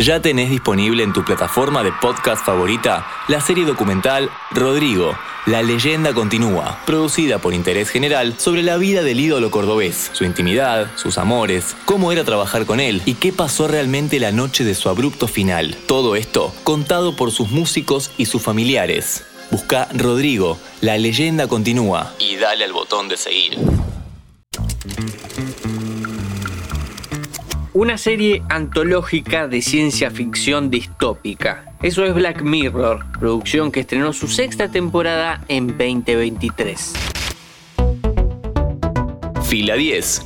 Ya tenés disponible en tu plataforma de podcast favorita la serie documental Rodrigo, la leyenda continúa, producida por Interés General sobre la vida del ídolo cordobés, su intimidad, sus amores, cómo era trabajar con él y qué pasó realmente la noche de su abrupto final. Todo esto contado por sus músicos y sus familiares. Busca Rodrigo, la leyenda continúa y dale al botón de seguir. Una serie antológica de ciencia ficción distópica. Eso es Black Mirror, producción que estrenó su sexta temporada en 2023. Fila 10.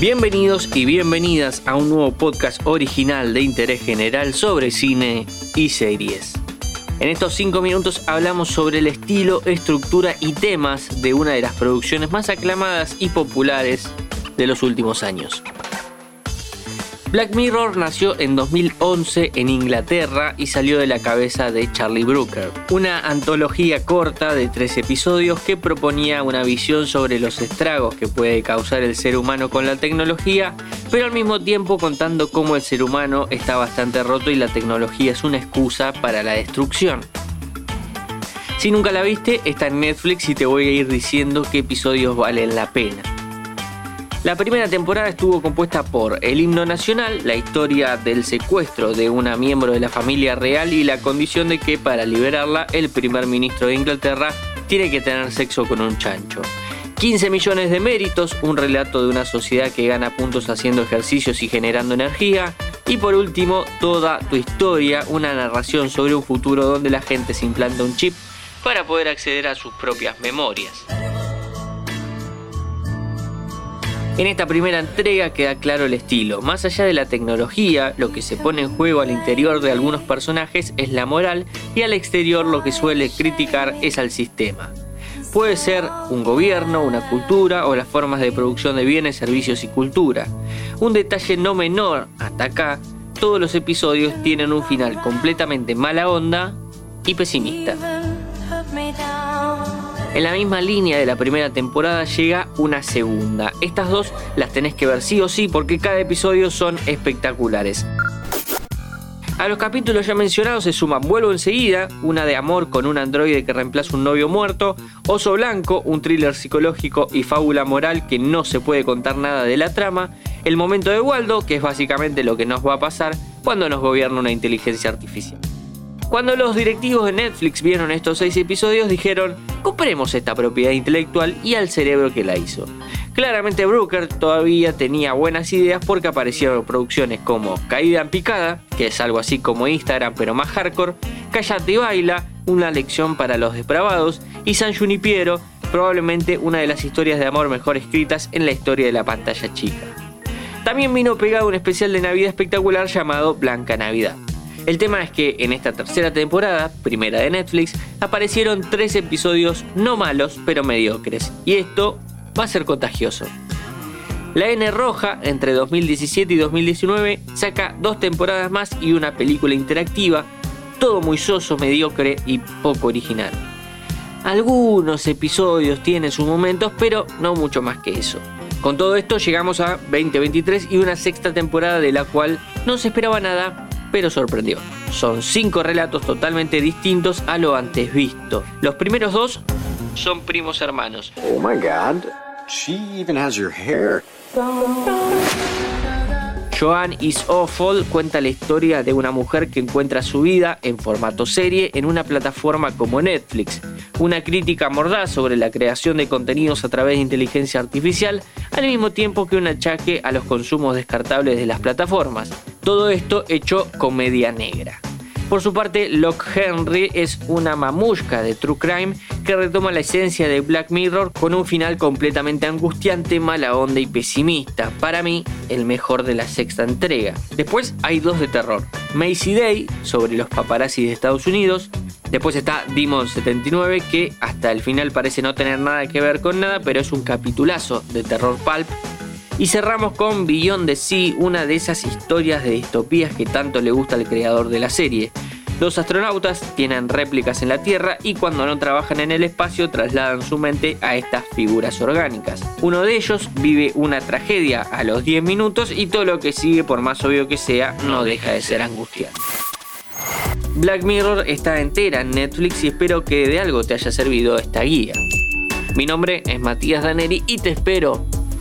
Bienvenidos y bienvenidas a un nuevo podcast original de interés general sobre cine y series. En estos cinco minutos hablamos sobre el estilo, estructura y temas de una de las producciones más aclamadas y populares de los últimos años. Black Mirror nació en 2011 en Inglaterra y salió de la cabeza de Charlie Brooker, una antología corta de tres episodios que proponía una visión sobre los estragos que puede causar el ser humano con la tecnología, pero al mismo tiempo contando cómo el ser humano está bastante roto y la tecnología es una excusa para la destrucción. Si nunca la viste, está en Netflix y te voy a ir diciendo qué episodios valen la pena. La primera temporada estuvo compuesta por el himno nacional, la historia del secuestro de una miembro de la familia real y la condición de que para liberarla el primer ministro de Inglaterra tiene que tener sexo con un chancho. 15 millones de méritos, un relato de una sociedad que gana puntos haciendo ejercicios y generando energía. Y por último, toda tu historia, una narración sobre un futuro donde la gente se implanta un chip para poder acceder a sus propias memorias. En esta primera entrega queda claro el estilo. Más allá de la tecnología, lo que se pone en juego al interior de algunos personajes es la moral y al exterior lo que suele criticar es al sistema. Puede ser un gobierno, una cultura o las formas de producción de bienes, servicios y cultura. Un detalle no menor hasta acá, todos los episodios tienen un final completamente mala onda y pesimista. En la misma línea de la primera temporada llega una segunda. Estas dos las tenés que ver sí o sí porque cada episodio son espectaculares. A los capítulos ya mencionados se suman Vuelvo enseguida, una de amor con un androide que reemplaza un novio muerto, Oso Blanco, un thriller psicológico y fábula moral que no se puede contar nada de la trama, El momento de Waldo, que es básicamente lo que nos va a pasar cuando nos gobierna una inteligencia artificial. Cuando los directivos de Netflix vieron estos seis episodios dijeron, compremos esta propiedad intelectual y al cerebro que la hizo. Claramente Brooker todavía tenía buenas ideas porque aparecieron producciones como Caída en Picada, que es algo así como Instagram pero más hardcore, Callate y Baila, una lección para los depravados, y San Junipiero, probablemente una de las historias de amor mejor escritas en la historia de la pantalla chica. También vino pegado un especial de Navidad espectacular llamado Blanca Navidad. El tema es que en esta tercera temporada, primera de Netflix, aparecieron tres episodios no malos, pero mediocres. Y esto va a ser contagioso. La N Roja, entre 2017 y 2019, saca dos temporadas más y una película interactiva, todo muy soso, mediocre y poco original. Algunos episodios tienen sus momentos, pero no mucho más que eso. Con todo esto llegamos a 2023 y una sexta temporada de la cual no se esperaba nada, pero sorprendió. Son cinco relatos totalmente distintos a lo antes visto. Los primeros dos son primos hermanos. Oh my god, she even has your hair. Joan is Awful cuenta la historia de una mujer que encuentra su vida en formato serie en una plataforma como Netflix. Una crítica mordaz sobre la creación de contenidos a través de inteligencia artificial, al mismo tiempo que un achaque a los consumos descartables de las plataformas. Todo esto hecho comedia negra. Por su parte, Locke Henry es una mamushka de True Crime que retoma la esencia de Black Mirror con un final completamente angustiante, mala onda y pesimista. Para mí, el mejor de la sexta entrega. Después hay dos de terror. Macy Day, sobre los paparazzi de Estados Unidos. Después está Demon 79, que hasta el final parece no tener nada que ver con nada, pero es un capitulazo de terror pulp y cerramos con Beyond the Sea, una de esas historias de distopías que tanto le gusta al creador de la serie. Los astronautas tienen réplicas en la Tierra y cuando no trabajan en el espacio trasladan su mente a estas figuras orgánicas. Uno de ellos vive una tragedia a los 10 minutos y todo lo que sigue, por más obvio que sea, no deja de ser angustiante. Black Mirror está entera en Netflix y espero que de algo te haya servido esta guía. Mi nombre es Matías Daneri y te espero